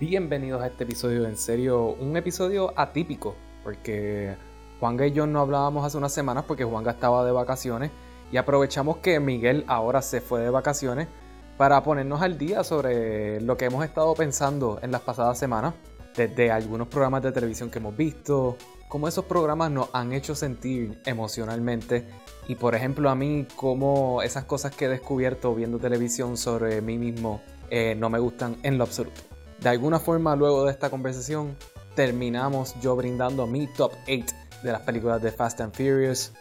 Bienvenidos a este episodio, en serio, un episodio atípico, porque Juanga y yo no hablábamos hace unas semanas porque Juanga estaba de vacaciones y aprovechamos que Miguel ahora se fue de vacaciones para ponernos al día sobre lo que hemos estado pensando en las pasadas semanas, desde algunos programas de televisión que hemos visto, cómo esos programas nos han hecho sentir emocionalmente y por ejemplo a mí cómo esas cosas que he descubierto viendo televisión sobre mí mismo eh, no me gustan en lo absoluto. De alguna forma luego de esta conversación terminamos yo brindando mi top 8 de las películas de Fast and Furious.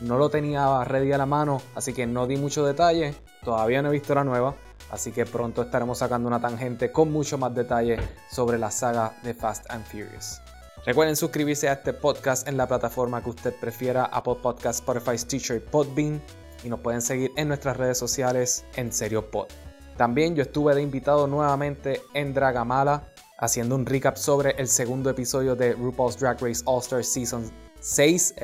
No lo tenía ready a la mano, así que no di mucho detalle. Todavía no he visto la nueva, así que pronto estaremos sacando una tangente con mucho más detalle sobre la saga de Fast and Furious. Recuerden suscribirse a este podcast en la plataforma que usted prefiera, Apple Podcast, Spotify, Stitcher y Podbean. Y nos pueden seguir en nuestras redes sociales en Serio Pod. También yo estuve de invitado nuevamente en Dragamala, haciendo un recap sobre el segundo episodio de RuPaul's Drag Race All Star Season 6,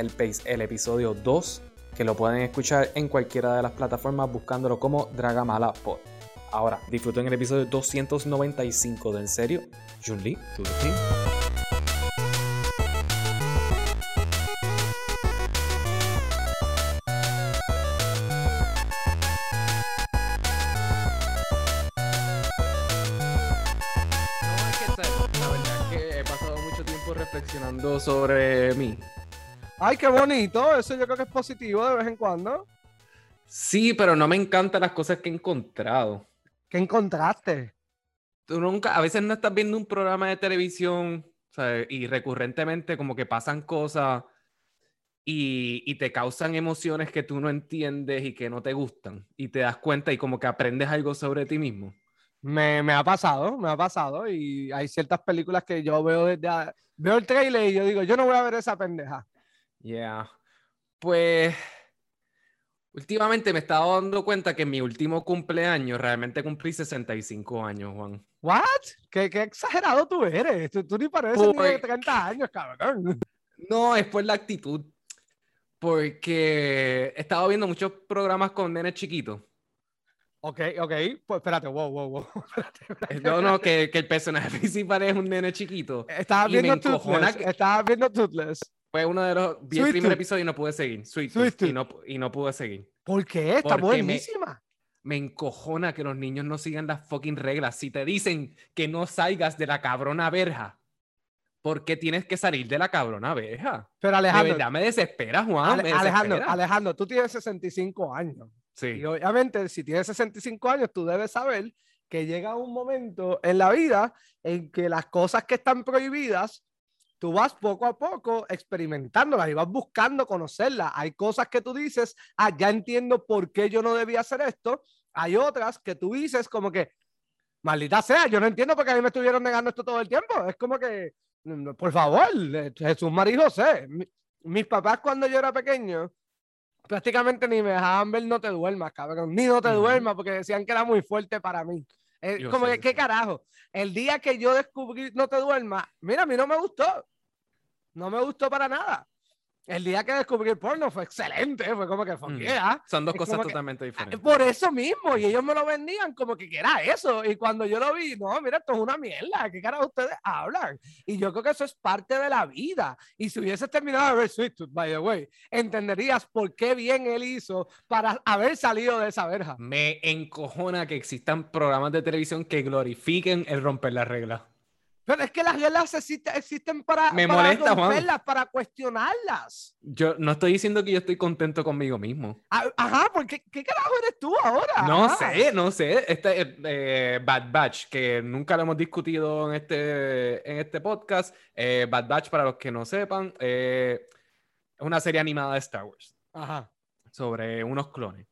el, episodio 2, que lo pueden escuchar en cualquiera de las plataformas buscándolo como Dragamala Pod. Ahora, disfruten el episodio 295 de En Serio, Jun-Li, to the. Sobre mí. Ay, qué bonito. Eso yo creo que es positivo de vez en cuando. Sí, pero no me encantan las cosas que he encontrado. ¿Qué encontraste? Tú nunca, a veces no estás viendo un programa de televisión y recurrentemente como que pasan cosas y, y, te causan emociones que tú no entiendes y que no te gustan. Y te das cuenta y como que aprendes algo sobre ti mismo. Me, me, ha pasado, me ha pasado. Y hay ciertas películas que yo veo desde. Veo el trailer y yo digo, yo no voy a ver esa pendeja. Yeah. Pues. Últimamente me he estado dando cuenta que en mi último cumpleaños realmente cumplí 65 años, Juan. ¿What? ¿Qué, qué exagerado tú eres? Tú, ni pareces ni de 30 años, cabrón. No, es por la actitud. Porque he estado viendo muchos programas con nenes chiquitos. Ok, ok, pues espérate, wow, wow, wow. Espérate, No, no, que, que, el personaje principal es un nene chiquito. Estaba viendo Toothless. Que... Estaba viendo Toothless. Fue uno de los. Vi el primer episodio y no pude seguir. Sweet, Sweet y, no, y no pude seguir. ¿Por qué? Está Porque buenísima. Me, me, encojona que los niños no sigan las fucking reglas. Si te dicen que no salgas de la cabrona verja, ¿por qué tienes que salir de la cabrona verja? Pero Alejandro. De verdad me desespera, Juan. Ale, me desespera. Alejandro, Alejandro, tú tienes 65 años. Sí. Y obviamente, si tienes 65 años, tú debes saber que llega un momento en la vida en que las cosas que están prohibidas, tú vas poco a poco experimentándolas y vas buscando conocerlas. Hay cosas que tú dices, ah, ya entiendo por qué yo no debía hacer esto. Hay otras que tú dices como que, maldita sea, yo no entiendo por qué a mí me estuvieron negando esto todo el tiempo. Es como que, por favor, Jesús María y José. Mis papás cuando yo era pequeño, prácticamente ni me dejaban ver No te duermas, cabrón, ni No te duermas, porque decían que era muy fuerte para mí. Es como que, ¿qué carajo? El día que yo descubrí No te duermas, mira, a mí no me gustó. No me gustó para nada. El día que descubrí el porno fue excelente, fue como que fue, yeah. Son dos cosas totalmente que, diferentes. Por eso mismo, y ellos me lo vendían como que, que era eso. Y cuando yo lo vi, no, mira, esto es una mierda, ¿qué cara ustedes hablan? Y yo creo que eso es parte de la vida. Y si hubieses terminado de ver Sweet Tooth, by the way, entenderías por qué bien él hizo para haber salido de esa verja. Me encojona que existan programas de televisión que glorifiquen el romper las reglas. Pero es que las reglas existen, existen para, Me para molesta, romperlas, Juan. para cuestionarlas. Yo no estoy diciendo que yo estoy contento conmigo mismo. Ajá, porque ¿qué carajo eres tú ahora? No Ajá. sé, no sé. Este eh, Bad Batch, que nunca lo hemos discutido en este, en este podcast. Eh, Bad Batch, para los que no sepan, eh, es una serie animada de Star Wars. Ajá. Sobre unos clones.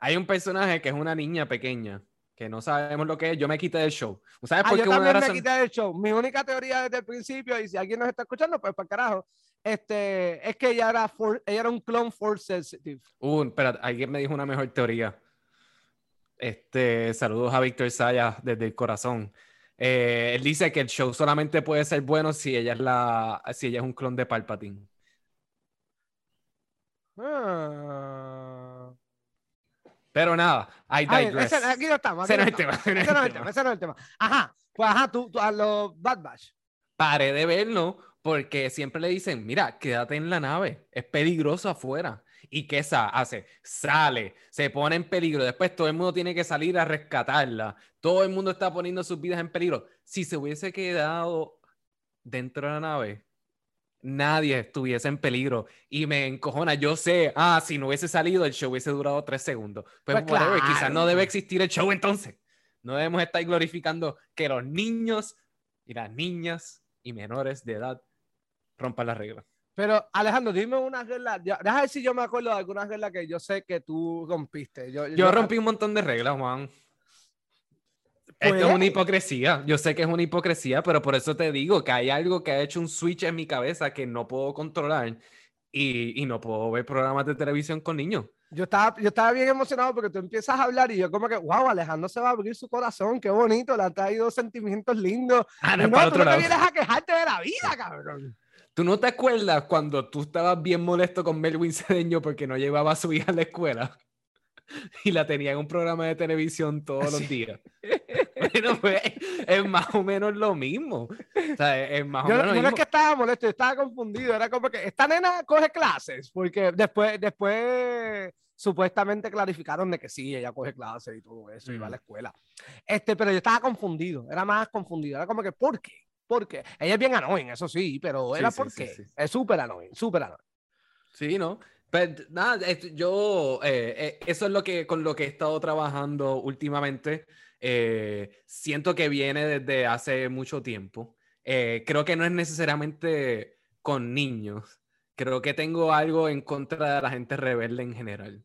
Hay un personaje que es una niña pequeña que no sabemos lo que es, yo me quité del show. ¿Sabes ah, por yo qué también una me razón... quité del show. Mi única teoría desde el principio, y si alguien nos está escuchando, pues para carajo, este, es que ella era, for, ella era un clone force sensitive. Uh, espera, alguien me dijo una mejor teoría. Este, saludos a Víctor Saya desde el corazón. Eh, él dice que el show solamente puede ser bueno si ella es la, si ella es un clon de Palpatine. Ah. Pero nada, I digress. ese- aquí no estamos. aquí Ese no es el tema, ese no es el es el tema, ese no es el tema. Ajá, Pues ajá, tú, tú a los Bad Batch. Paré de verlo porque siempre le dicen, mira, quédate en la nave, es peligroso afuera. ¿Y qué hace? Sale, se pone en peligro, después todo el mundo tiene que salir a rescatarla, todo el mundo está poniendo sus vidas en peligro. Si se hubiese quedado dentro de la nave, nadie estuviese en peligro. Y me encojona, yo sé, ah, si no hubiese salido, el show hubiese durado tres segundos. Pues, pues quizás no debe existir el show entonces. No debemos estar glorificando que los niños y las niñas y menores de edad rompan las reglas. Pero Alejandro, dime una regla. Déjame ver si yo me acuerdo de alguna regla que yo sé que tú rompiste. Yo, rompí un montón de reglas, Juan. Esto es una pues. hipocresía. Yo sé que es una hipocresía, pero por eso te digo que hay algo que ha hecho un switch en mi cabeza que no puedo controlar y, y no puedo ver programas de televisión con niños. Yo estaba, yo estaba bien emocionado porque tú empiezas a hablar y yo como que, wow, Alejandro se va a abrir su corazón, qué bonito, le ha traído sentimientos lindos. Ah, no, no tú no te vienes a quejarte de la vida, cabrón. ¿Tú no te acuerdas cuando tú estabas bien molesto con Melwin Cedeño porque no llevaba a su hija a la escuela? Y la tenía en un programa de televisión todos los días. bueno, pues es más o menos lo mismo. O sea, es más o menos lo mismo. No es que estaba molesto, estaba confundido. Era como que esta nena coge clases, porque después, después supuestamente clarificaron de que sí, ella coge clases y todo eso, y va a la escuela. Este, pero yo estaba confundido, era más confundido. Era como que, ¿por qué? porque ella es bien annoying, eso sí, pero era porque es súper annoying, súper annoying. Sí, ¿no? Pero pues, nada, yo, eh, eh, eso es lo que, con lo que he estado trabajando últimamente. Eh, siento que viene desde hace mucho tiempo. creo que no es necesariamente con niños. Creo que tengo algo en contra de la gente rebelde en general.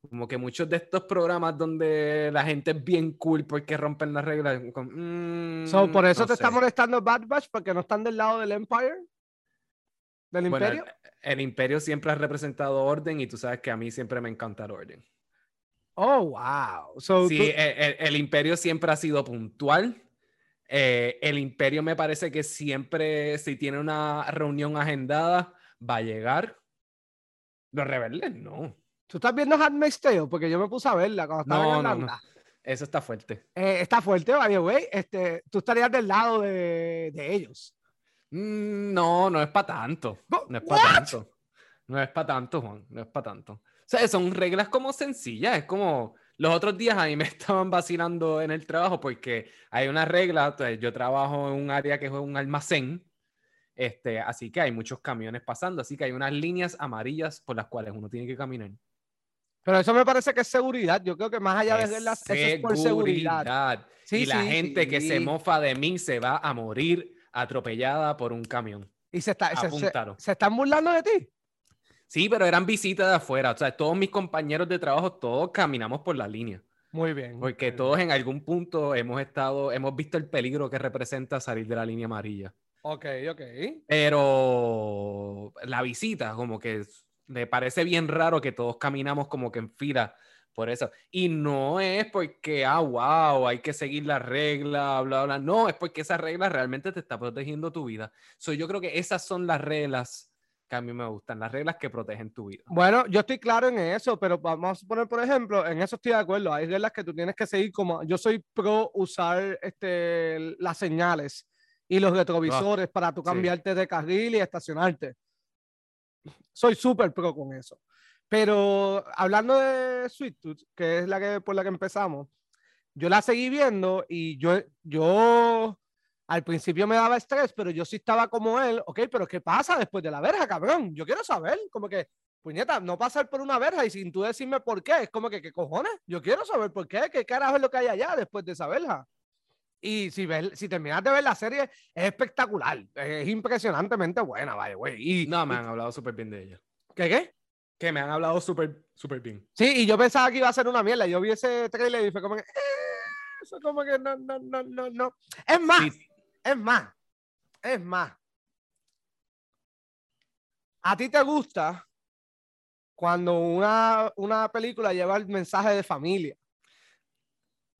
Como que muchos de estos programas donde la gente es bien cool porque rompen las reglas. Mm, por eso te está molestando Bad Batch porque no están del lado del Empire. ¿Del Imperio? El, Imperio siempre ha representado orden y tú sabes que a mí siempre me encanta el orden. Oh, wow. sí, el, Imperio siempre ha sido puntual. Eh, el Imperio me parece que siempre, si tiene una reunión agendada, va a llegar. Los rebeldes, no. ¿Tú estás viendo Handmaid's Tale? Porque yo me puse a verla cuando estaba en No, no. Eso está fuerte. Eh, está fuerte, vaya, güey. Este, tú estarías del lado de, de ellos. Mm, no, no es para tanto. No es para tanto. No es para tanto, Juan. No es para tanto. O sea, son reglas como sencillas. Es como los otros días a mí me estaban vacilando en el trabajo porque hay una regla. yo trabajo en un área que es un almacén. Este, así que hay muchos camiones pasando. Así que hay unas líneas amarillas por las cuales uno tiene que caminar. Pero eso me parece que es seguridad. Yo creo que más allá de las eso es por seguridad. y la gente que se mofa de mí se va a morir atropellada por un camión. Y se, está, se, están burlando de ti. Sí, pero eran visitas de afuera. O sea, todos mis compañeros de trabajo, todos caminamos por la línea. Muy bien. Porque todos en algún punto hemos estado, hemos visto el peligro que representa salir de la línea amarilla. Ok, ok. Pero la visita, como que me parece bien raro que todos caminamos como que en fila por eso. Y no es porque, ah, wow, hay que seguir la regla, bla, bla. No, es porque esa regla realmente te está protegiendo tu vida. So, yo creo que esas son las reglas que a mí me gustan, las reglas que protegen tu vida. Bueno, yo estoy claro en eso, pero vamos a poner, por ejemplo, en eso estoy de acuerdo. Hay reglas que tú tienes que seguir como, yo soy pro usar este, las señales y los retrovisores ah, para tú cambiarte de carril y estacionarte soy súper pro con eso. Pero hablando de Sweet Tooth, que es la que por la que empezamos, yo la seguí viendo y yo, yo al principio me daba estrés, pero yo sí estaba como él, ok, pero ¿qué pasa después de la verja, cabrón? Yo quiero saber, como que, puñeta, no pasar por una verja y sin tú decirme por qué, es como que, ¿qué cojones? Yo quiero saber por qué, qué carajo es lo que hay allá después de esa verja. Y si, ves, si terminas de ver la serie, es espectacular. Es impresionantemente buena, vaya, güey. No, me han hablado súper bien de ella. ¿Qué qué? Que me han hablado súper, súper bien. Sí, y yo pensaba que iba a ser una mierda. Yo vi ese trailer y fue como que. Eh, eso como que no, no, no, no, no. Es más, es más, es más. ¿A ti te gusta cuando una, una película lleva el mensaje de familia?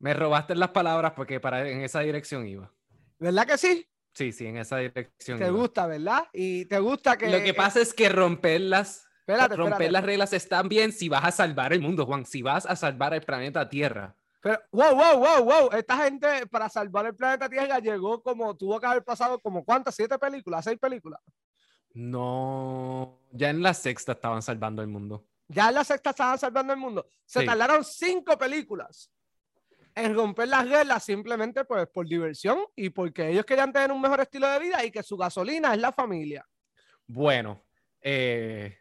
Me robaste las palabras porque para, en esa dirección iba. ¿Verdad que sí? Sí, sí, en esa dirección. Te gusta, ¿verdad? Y te gusta que. Lo que pasa es que romperlas. Espérate, romper las reglas están bien si vas a salvar el mundo, Juan. Si vas a salvar el planeta Tierra. Pero, wow, wow, wow, wow. Esta gente para salvar el planeta Tierra llegó como, tuvo que haber pasado como cuántas, siete películas, seis películas. No, ya en la sexta estaban salvando el mundo. Ya en la sexta estaban salvando el mundo. Se Sí. tardaron cinco películas en romper las reglas simplemente pues por diversión y porque ellos querían tener un mejor estilo de vida y que su gasolina es la familia. Bueno, eh,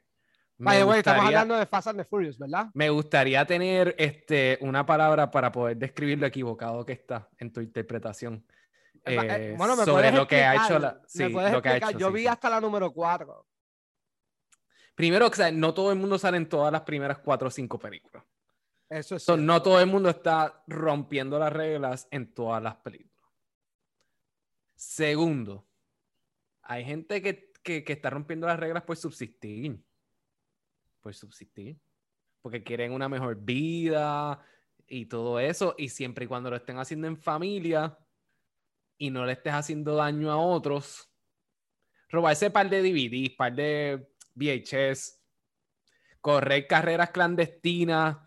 estamos hablando de Fast and the Furious, ¿verdad? me gustaría tener este, una palabra para poder describir lo equivocado que está en tu interpretación. Eh, eh, eh, bueno, me sobre lo que ha hecho la, sí, lo que ha hecho, Yo sí, vi sí. hasta la número 4. Primero, o sea, no todo el mundo sale en todas las primeras cuatro o cinco películas. Eso es So, no todo el mundo está rompiendo las reglas en todas las películas. Segundo, hay gente que, que- que está rompiendo las reglas por subsistir. Por subsistir. Porque quieren una mejor vida y todo eso. Y siempre y cuando lo estén haciendo en familia y no le estés haciendo daño a otros, robarse par de DVDs, par de VHS, correr carreras clandestinas,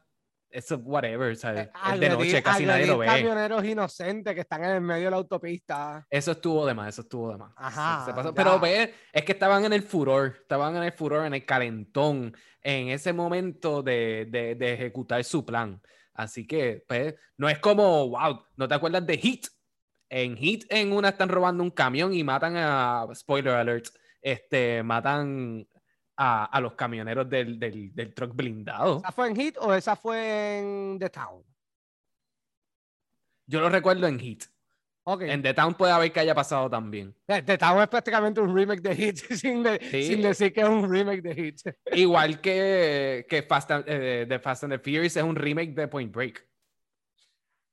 eso, whatever, ¿sabes? Eh, es de noche, casi nadie lo ve. camioneros inocentes que están en el medio de la autopista. Eso estuvo de más, eso estuvo de más. Ajá, Se- se pasó. Pero ve, es que estaban en el furor, estaban en el furor, en el calentón, en ese momento de, de- de ejecutar su plan. Así que, pues, no es como, wow, ¿no te acuerdas de Hit? En Hit, en una están robando un camión y matan a, spoiler alert, este, matan a, a los camioneros del, del, del truck blindado. ¿Esa fue en Hit o esa fue en The Town? Yo lo recuerdo en Hit. En The Town puede haber que haya pasado también. Eh, The Town es prácticamente un remake de Hit sin, de- Sí. sin decir que es un remake de Hit. Igual que, que Fast and, eh, de Fast and the Furious es un remake de Point Break.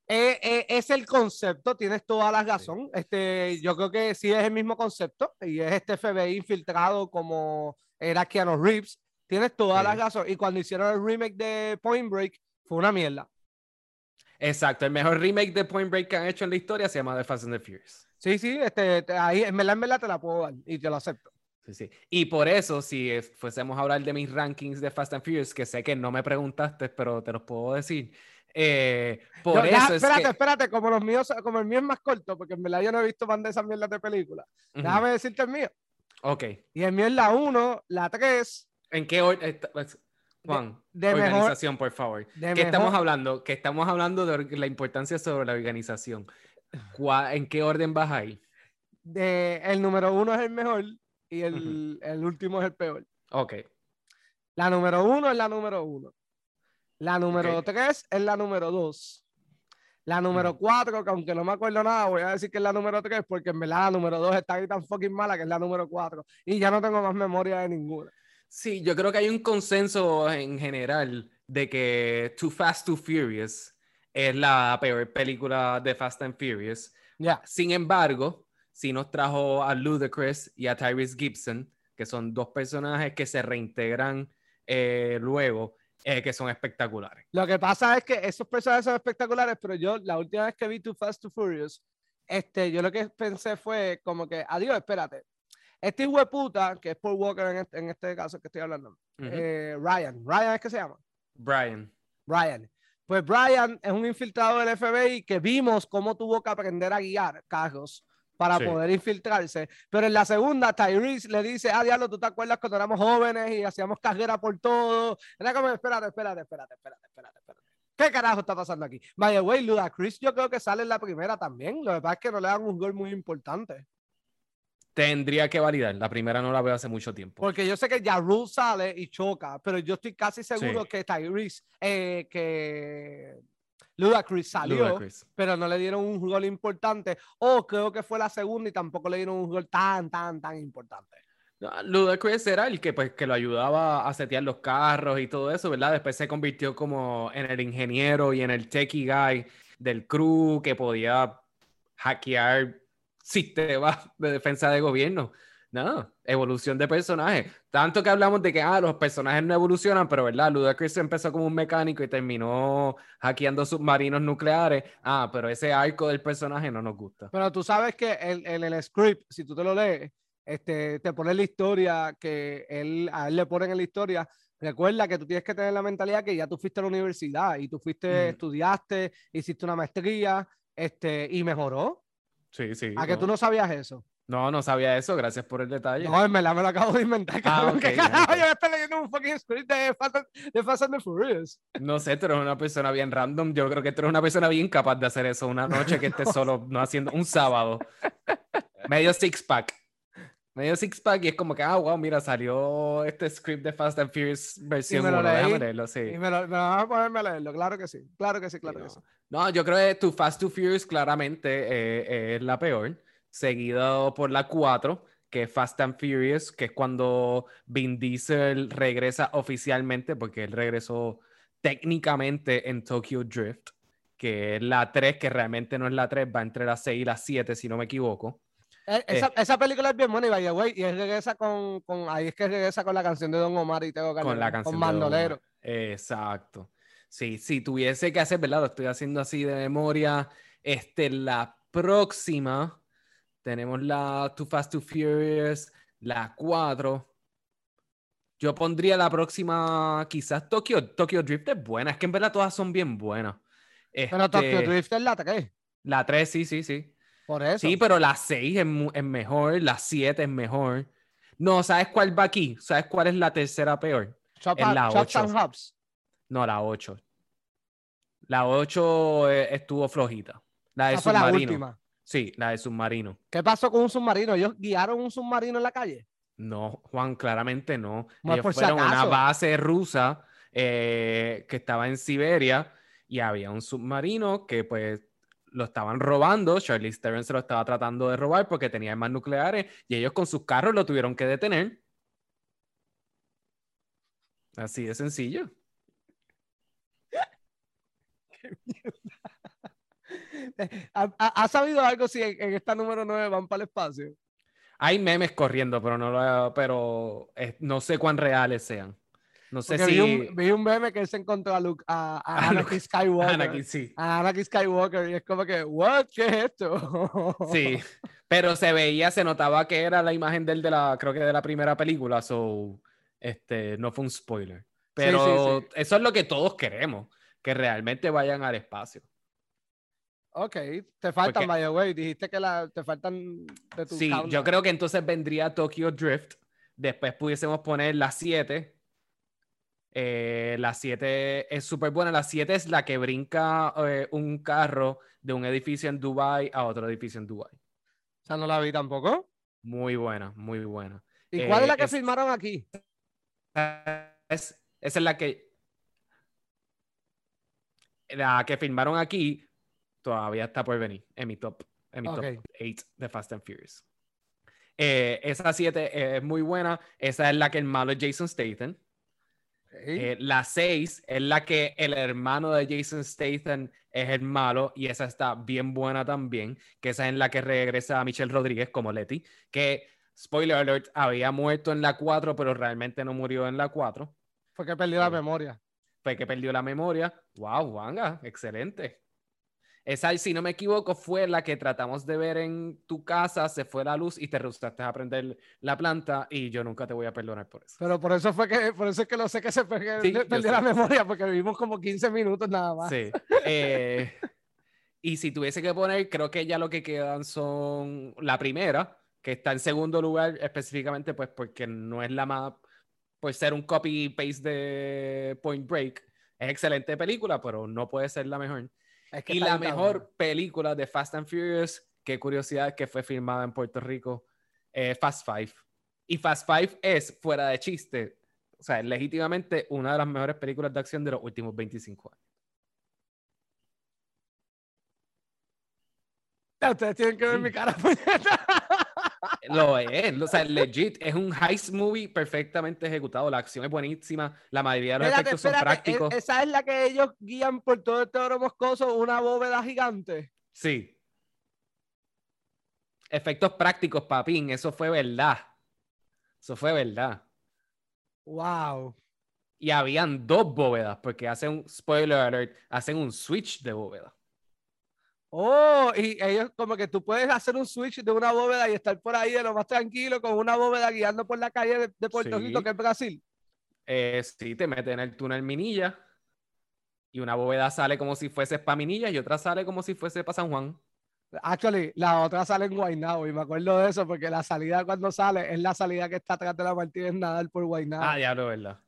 Eh, eh, es el concepto, tienes toda la razón. Este, yo creo que sí es el mismo concepto y es este FBI infiltrado como era Keanu Reeves. Tienes toda la Sí. razón. Y cuando hicieron el remake de Point Break, fue una mierda. Exacto, el mejor remake de Point Break que han hecho en la historia se llama The Fast and the Furious. Sí, sí, este, te- ahí en verdad, en verdad te la puedo dar y te lo acepto. Sí, sí. Y por eso, si fuésemos a hablar de mis rankings de Fast and Furious, que sé que no me preguntaste, pero te los puedo decir. eh, por eso deja- es espérate, que... espérate, como los míos, como el mío es más corto, porque en verdad yo no he visto más de esas mierdas de películas. Ujú, Déjame decirte el mío. Ok. Y el mío es la 1, la 3, ¿En qué orden? Juan, de mejor- organización, por favor. de ¿Qué estamos hablando? Que estamos hablando de la importancia sobre la organización. ¿Cuá- ¿En qué orden vas ahí? de, el número 1 es el mejor y el, el último es el peor. Ok. La número 1 es la número 1. La número Ok. 3 es la número 2. La número Ujú. 4, que aunque no me acuerdo nada, voy a decir que es la número 3 porque en verdad la número 2 está ahí tan fucking mala que es la número 4. Y ya no tengo más memoria de ninguna. Sí, yo creo que hay un consenso en general de que Too Fast, Too Furious es la peor película de Fast and Furious. Ya. Sin embargo, sí nos trajo a Ludacris y a Tyrese Gibson, que son dos personajes que se reintegran eh, luego, eh, que son espectaculares. Lo que pasa es que esos personajes son espectaculares, pero yo la última vez que vi Too Fast, Too Furious, este, yo lo que pensé fue como que, adiós, espérate. Este hijo de puta, que es Paul Walker en este, en este caso que estoy hablando, Ujú. eh, Ryan, Ryan es que se llama. Brian. Brian. Pues Brian es un infiltrado del FBI que vimos cómo tuvo que aprender a guiar carros para Sí. poder infiltrarse. Pero en la segunda, Tyrese le dice, ah, diablo, ¿tú te acuerdas cuando éramos jóvenes y hacíamos carrera por todo? Era como, espérate, espérate, espérate, espérate, espérate, espérate. ¿Qué carajo está pasando aquí? Vaya, güey, Ludacris yo creo que sale en la primera también. Lo que pasa es que no le dan un gol muy importante. Tendría que validar. La primera no la veo hace mucho tiempo. Porque yo sé que Ya Rule sale y choca, pero yo estoy casi seguro Sí. que Tyrese, eh, que Ludacris salió, Ludacris. pero no le dieron un gol importante. O creo que fue la segunda y tampoco le dieron un gol tan, tan, tan importante. Ludacris era el que, pues, que lo ayudaba a setear los carros y todo eso, ¿verdad? Después se convirtió como en el ingeniero y en el techie guy del crew que podía hackear sistemas de defensa de gobierno. No, evolución de personajes. Tanto que hablamos de que ah, los personajes no evolucionan, pero ¿verdad? Ludacris empezó como un mecánico y terminó hackeando submarinos nucleares. Ah, pero ese arco del personaje no nos gusta. Pero tú sabes que en el, el, script, si tú te lo lees, este, te pone la historia que él, a él le ponen en la historia recuerda que tú tienes que tener la mentalidad que ya tú fuiste a la universidad y tú fuiste, estudiaste, hiciste una maestría, este, y mejoró. Sí, sí. ¿A que tú no sabías eso? No, no sabía eso, gracias por el detalle. No, en verdad me lo acabo de inventar. Ah, okay, Yo estoy leyendo un fucking script de Fast, and, the Furious. No sé, tú eres una persona bien random. Yo creo que tú eres una persona bien capaz de hacer eso una noche que estés solo, no haciendo un sábado. Medio six pack. Medio six pack y es como que, ah, wow, mira, salió este script de Fast and Furious versión 1. Déjame leerlo, sí. Y me lo, me a ponerme a leerlo, claro que sí. Claro que sí, claro que sí. No, yo creo que tu Fast to Furious claramente eh, es la peor seguido por la 4, que es Fast and Furious, que es cuando Vin Diesel regresa oficialmente, porque él regresó técnicamente en Tokyo Drift, que es la 3, que realmente no es la 3, va entre la 6 y la 7, si no me equivoco. Eh, esa, eh, esa, película es bien buena y vaya, güey, y él regresa con, con, ahí es que regresa con la canción de Don Omar y tengo con la canción con Mandolero. Exacto. Sí, si tuviese que hacer, ¿verdad? Lo estoy haciendo así de memoria. Este, la próxima tenemos la Too Fast, Too Furious, la 4. Yo pondría la próxima, quizás Tokyo. Tokyo Drift es buena. Es que en verdad todas son bien buenas. pero Tokyo este, Drift es la 3. La 3, sí, sí, sí. Por eso. Sí, pero la 6 es, mejor. La 7 es mejor. No, ¿sabes cuál va aquí? ¿Sabes cuál es la tercera peor? es la 8. No, la 8. La 8 eh, estuvo flojita. La de fue la última. Sí, la de submarino. ¿Qué pasó con un submarino? ¿Ellos guiaron un submarino en la calle? No, Juan, claramente no. Ellos fueron a una base rusa eh, que estaba en Siberia y había un submarino que pues lo estaban robando. Charlie Theron se lo estaba tratando de robar porque tenía armas nucleares y ellos con sus carros lo tuvieron que detener. Así de sencillo. Qué ¿Ha, sabido algo si en, esta número 9 van para el espacio? Hay memes corriendo, pero no, lo, pero no sé cuán reales sean. No sé si. Vi un, meme que él se encontró a, Luke, a, Anakin Skywalker. Anakin, sí. A Anakin Skywalker. Y es como que, ¿what? ¿Qué es esto? sí. Pero se veía, se notaba que era la imagen del de la, creo que de la primera película. So, este, no fue un spoiler. Pero eso es lo que todos queremos. Que realmente vayan al espacio. Ok, te faltan, by the way. Dijiste que la, te faltan de tu Sí, yo creo que entonces vendría Tokyo Drift. Después pudiésemos poner la 7. Eh, la 7 es súper buena. La 7 es la que brinca eh, un carro de un edificio en Dubai a otro edificio en Dubai. O sea, no la vi tampoco. Muy buena, muy buena. ¿Y cuál es la eh, que filmaron aquí? Es, esa es la que. La que filmaron aquí todavía está por venir en mi top, en mi top 8 de Fast and Furious. Eh, esa 7 es muy buena. Esa es la que el malo es Jason Statham. Eh, la 6 es la que el hermano de Jason Statham es el malo y esa está bien buena también, que esa es en la que regresa a Michelle Rodríguez como Letty, que, spoiler alert, había muerto en la 4, pero realmente no murió en la 4. Fue que perdió la eh, memoria. Fue que perdió la memoria. Wow, Wanga, excelente. Esa, si no me equivoco, fue la que tratamos de ver en tu casa, se fue la luz y te rehusaste a prender la planta y yo nunca te voy a perdonar por eso. Pero por eso fue que, por eso es que lo sé que se perdió la memoria, porque vivimos como 15 minutos nada más. Sí. Eh, y si tuviese que poner, creo que ya lo que quedan son la primera, que está en segundo lugar específicamente, pues porque no es la más, pues ser un copy-paste de Point Break. Es excelente película, pero no puede ser la mejor y la mejor película de Fast and Furious, qué curiosidad que fue filmada en Puerto Rico, eh, Fast Five. Y Fast Five es, fuera de chiste, o sea, legítimamente una de las mejores películas de acción de los últimos 25 años. Ustedes tienen que ver mi cara. Lo es, o sea, legit, es un heist movie perfectamente ejecutado, la acción es buenísima, la mayoría de los efectos son prácticos. ¿e-, ¿Esa es la que ellos guían por todo este oro moscoso, una bóveda gigante? Sí. Efectos prácticos, papín, eso fue verdad. Eso fue verdad. Wow. Y habían dos bóvedas, porque hacen, spoiler alert, hacen un switch de bóveda. Oh, y ellos como que tú puedes hacer un switch de una bóveda y estar por ahí de lo más tranquilo con una bóveda guiando por la calle de, Puerto Rico, que es Brasil. Eh, sí, te meten en el túnel Minilla y una bóveda sale como si fuese para Minilla y otra sale como si fuese para San Juan. Actually, la otra sale en Guaynabo y me acuerdo de eso porque la salida cuando sale es la salida que está atrás de la Martínez Nadal por Guaynabo. Ah, diablo, ¿verdad?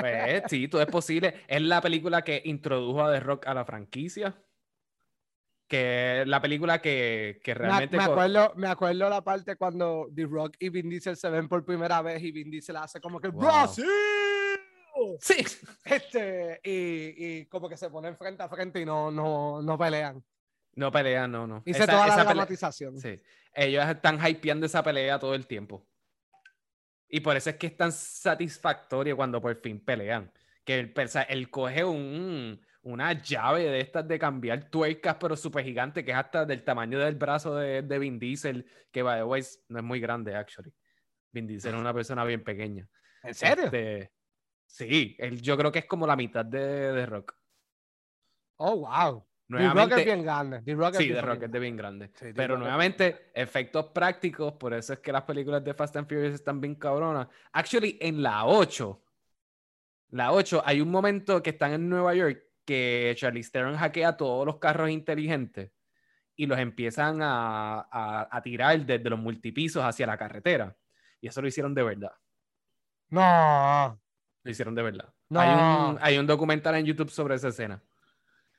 pues sí, todo es posible. Es la película que introdujo a The Rock a la franquicia. Que es la película que, que realmente... Me, me, acuerdo, me acuerdo la parte cuando The Rock y Vin Diesel se ven por primera vez y Vin Diesel hace como que Wow. ¡Brasil! Sí. Este, y, y como que se ponen frente a frente y no, no, no pelean. No pelean, no, no. Hice Esa- toda la esa pelea- dramatización. Sí. Ellos están hypeando esa pelea todo el tiempo. Y por eso es que es tan satisfactorio cuando por fin pelean. Que él, o sea, él coge un, una llave de estas de cambiar tuercas, pero súper gigante, que es hasta del tamaño del brazo de, de Vin Diesel, que by the way, es- no es muy grande, actually. Vin Diesel es una persona bien pequeña. ¿En serio? Este, sí, él, yo creo que es como la mitad de, de Rock. Oh, wow. The Rock Nuevamente, es bien grande. The Rock es Sí, bien The Rock es de bien grande. Sí, Pero Rock nuevamente, efectos prácticos, por eso es que las películas de Fast and Furious están bien cabronas. Actually, en la 8, la 8, hay un momento que están en Nueva York que Charlize Theron hackea todos los carros inteligentes y los empiezan a, a- a tirar desde los multipisos hacia la carretera. Y eso lo hicieron de verdad. No, Lo hicieron de verdad. No. Hay, un, hay un documental en YouTube sobre esa escena.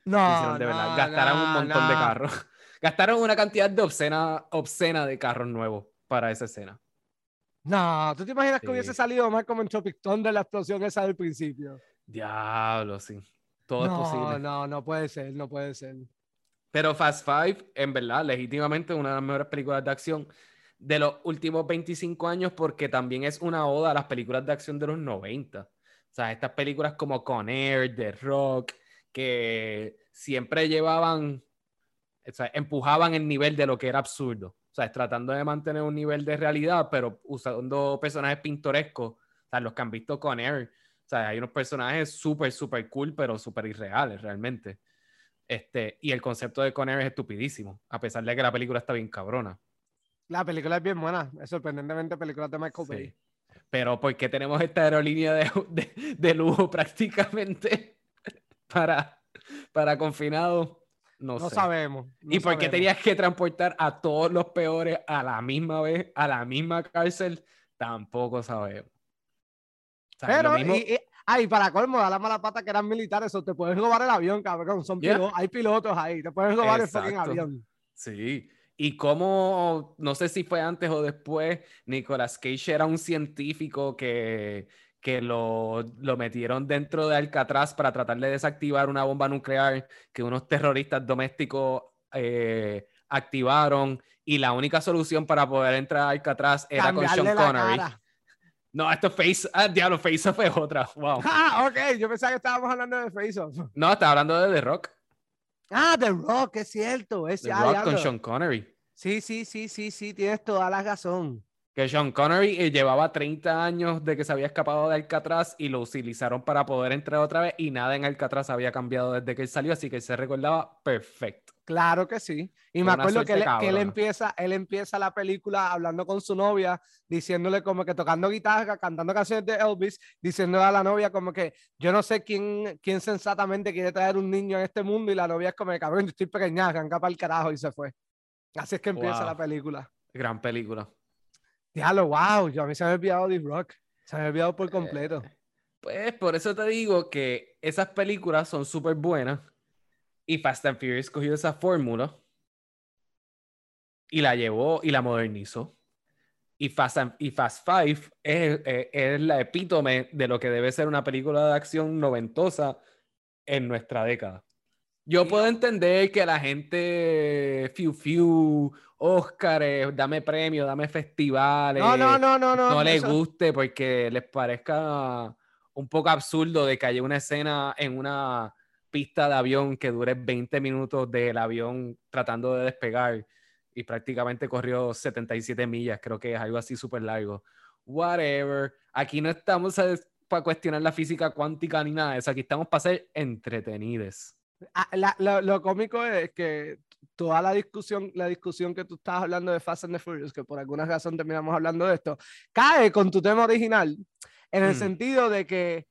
Lo no. hicieron de verdad. no, Gastaron un no, montón de carros. Gastaron una cantidad de obscena, obscena de carros nuevos para esa escena. No, ¿tú te imaginas que hubiese salido más como en Tropic Thunder la explosión esa del principio? Diablo, sí. Todo no, es posible. no, no puede ser, no puede ser. Pero Fast Five, en verdad, legítimamente una de las mejores películas de acción de los últimos 25 años porque también es una oda a las películas de acción de los 90. O sea, estas películas como Con Air, The Rock, que siempre llevaban, o sea, empujaban el nivel de lo que era absurdo. O sea, tratando de mantener un nivel de realidad, pero usando personajes pintorescos. O sea, los que han visto Con Air. O sea, hay unos personajes súper, súper cool, pero súper irreales realmente. Este, y el concepto de Con Air es estupidísimo, a pesar de que la película está bien cabrona. La película es bien buena, es sorprendentemente película de Michael Sí. Bay. Pero ¿por qué tenemos esta aerolínea de, de- de lujo prácticamente para, para confinados? No, No sé. sabemos. no ¿Y por qué tenías que transportar a todos los peores a la misma vez, a la misma cárcel? Tampoco sabemos. Sea, Pero, mismo- y, y- ay, para colmo, da la mala pata que eran militares, o te pueden robar el avión, cabrón. Son Yeah. pilotos, hay pilotos ahí, te pueden robar el fucking avión. Sí. Y como, no sé si fue antes o después, Nicolas Cage era un científico que, que lo, lo metieron dentro de Alcatraz para tratar de desactivar una bomba nuclear que unos terroristas domésticos eh, activaron. Y la única solución para poder entrar a Alcatraz era con Sean Connery. cara. No, esto Face, ah, diablo, Face Off es otra. Wow. Ah, ok, yo pensaba que estábamos hablando de Face Off. No, estaba hablando de The Rock. Ah, The Rock, es cierto. Es, The ah, Rock con. Sean Connery. Sí, sí, sí, sí, sí, tienes toda la razón. Que Sean Connery eh, llevaba 30 años de que se había escapado de Alcatraz y lo utilizaron para poder entrar otra vez y nada en Alcatraz había cambiado desde que él salió, así que él se recordaba perfecto. Claro que sí. Y me acuerdo que, él, que él cabrona. empieza, él empieza la película hablando con su novia, diciéndole como que tocando guitarra, cantando canciones de Elvis, diciéndole a la novia como que yo no sé quién, quién sensatamente quiere traer un niño en este mundo y la novia es como, cabrón, yo estoy pequeña, arranca para el carajo y se fue. Así es que empieza Wow. la película. Gran película. Diablo, wow, yo a mí se me ha olvidado The Rock. Se me ha olvidado por completo. Pues por eso te digo que esas películas son súper buenas y Fast and Furious cogió esa fórmula y la llevó y la modernizó. Y Fast, and- y Fast Five es, es- es la epítome de lo que debe ser una película de acción noventosa en nuestra década. Yo puedo entender que la gente, fiu fiu, Óscares, dame premios, dame festivales, No, no, no, no, no. no les eso- guste porque les parezca un poco absurdo de que haya una escena en una pista de avión que dure 20 minutos del avión tratando de despegar y prácticamente corrió 77 millas, creo que es algo así súper largo. Whatever. Aquí no estamos para cuestionar la física cuántica ni nada de eso, aquí estamos para ser entretenidos. Ah, la- lo, lo cómico es que toda la discusión, la discusión que tú estabas hablando de Fast and the Furious, que por alguna razón terminamos hablando de esto, cae con tu tema original, en el Mm. sentido de que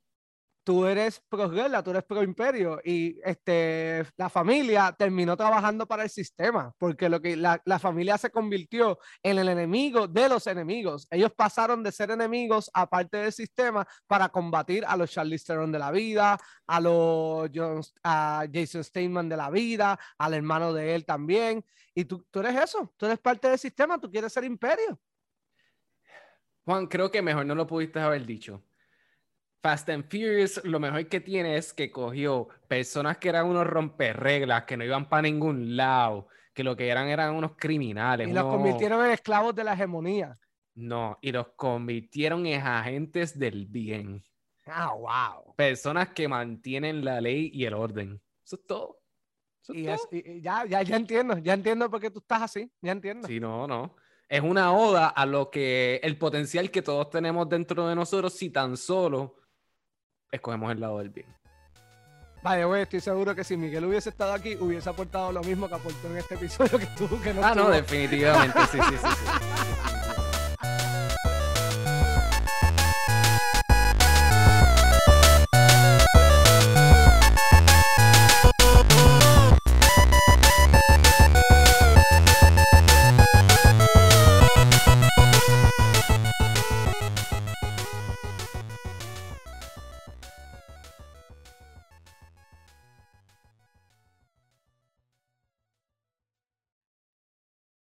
tú eres pro guerra, tú eres pro imperio y este, la familia terminó trabajando para el sistema, porque lo que la, la familia se convirtió en el enemigo de los enemigos. Ellos pasaron de ser enemigos a parte del sistema para combatir a los Charlize Theron de la vida, a los John- a Jason Statham de la vida, al hermano de él también. Y tú, tú eres eso, tú eres parte del sistema, tú quieres ser imperio. Juan, creo que mejor no lo pudiste haber dicho. Fast and Furious, lo mejor que tiene es que cogió personas que eran unos romperreglas, que no iban para ningún lado, que lo que eran eran unos criminales. Y los convirtieron en esclavos de la hegemonía. No, y los convirtieron en agentes del bien. Ah, wow. Personas que mantienen la ley y el orden. Eso es todo. Eso es Y, todo. es- y- y ya, ya, ya entiendo, ya entiendo por qué tú estás así, ya entiendo. Sí, no, no. Es una oda a lo que el potencial que todos tenemos dentro de nosotros si tan solo escogemos el lado del bien. Vaya, güey, estoy seguro que si Miguel hubiese estado aquí, hubiese aportado lo mismo que aportó en este episodio que tú, que no Ah, no, definitivamente, sí, sí, sí. sí.